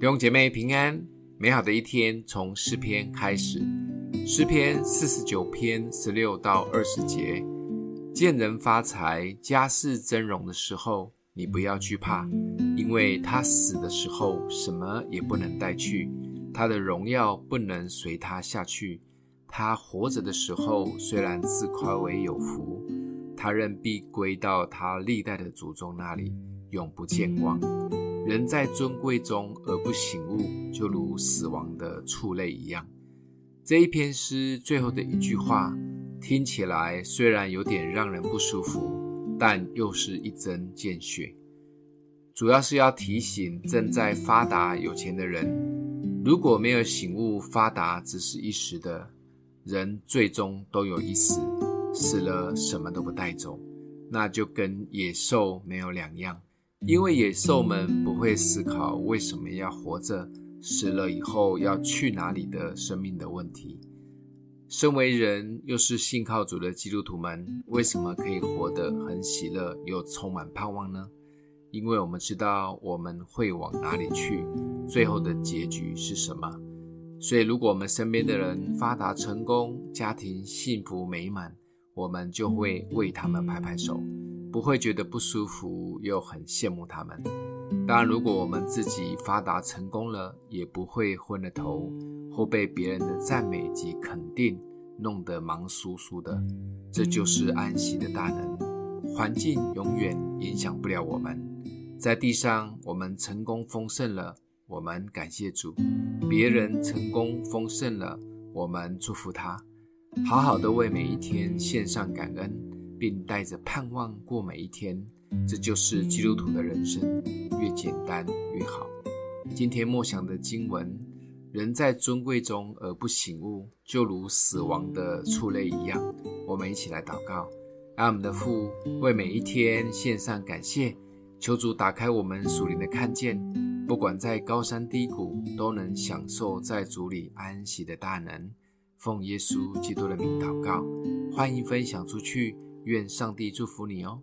弟兄姐妹平安，美好的一天从诗篇开始。诗篇四十九篇十六到二十节：见人发财、家世增荣的时候，你不要惧怕，因为他死的时候什么也不能带去，他的荣耀不能随他下去。他活着的时候，虽然自夸为有福，他仍必归到他历代的祖宗那里，永不见光。人在尊贵中而不醒悟，就如死亡的畜类一样。这一篇诗最后的一句话，听起来虽然有点让人不舒服，但又是一针见血。主要是要提醒正在发达有钱的人，如果没有醒悟，发达只是一时的，人最终都有一死，死了什么都不带走，那就跟野兽没有两样。因为野兽们不会思考为什么要活着，死了以后要去哪里的生命的问题。身为人，又是信靠主的基督徒们，为什么可以活得很喜乐又充满盼望呢？因为我们知道我们会往哪里去，最后的结局是什么。所以，如果我们身边的人发达成功，家庭幸福美满，我们就会为他们拍拍手。不会觉得不舒服，又很羡慕他们。当然，如果我们自己发达成功了，也不会昏了头，或被别人的赞美及肯定弄得忙酥酥的。这就是安息的大能，环境永远影响不了我们。在地上，我们成功丰盛了，我们感谢主；别人成功丰盛了，我们祝福他。好好的为每一天献上感恩。并带着盼望过每一天，这就是基督徒的人生，越简单越好。今天默想的经文：人在尊贵中而不醒悟，就如死亡的畜类一样。我们一起来祷告，爱我们的父为每一天献上感谢，求主打开我们属灵的看见，不管在高山低谷，都能享受在主里安息的大能。奉耶稣基督的名祷告，欢迎分享出去。愿上帝祝福你哦。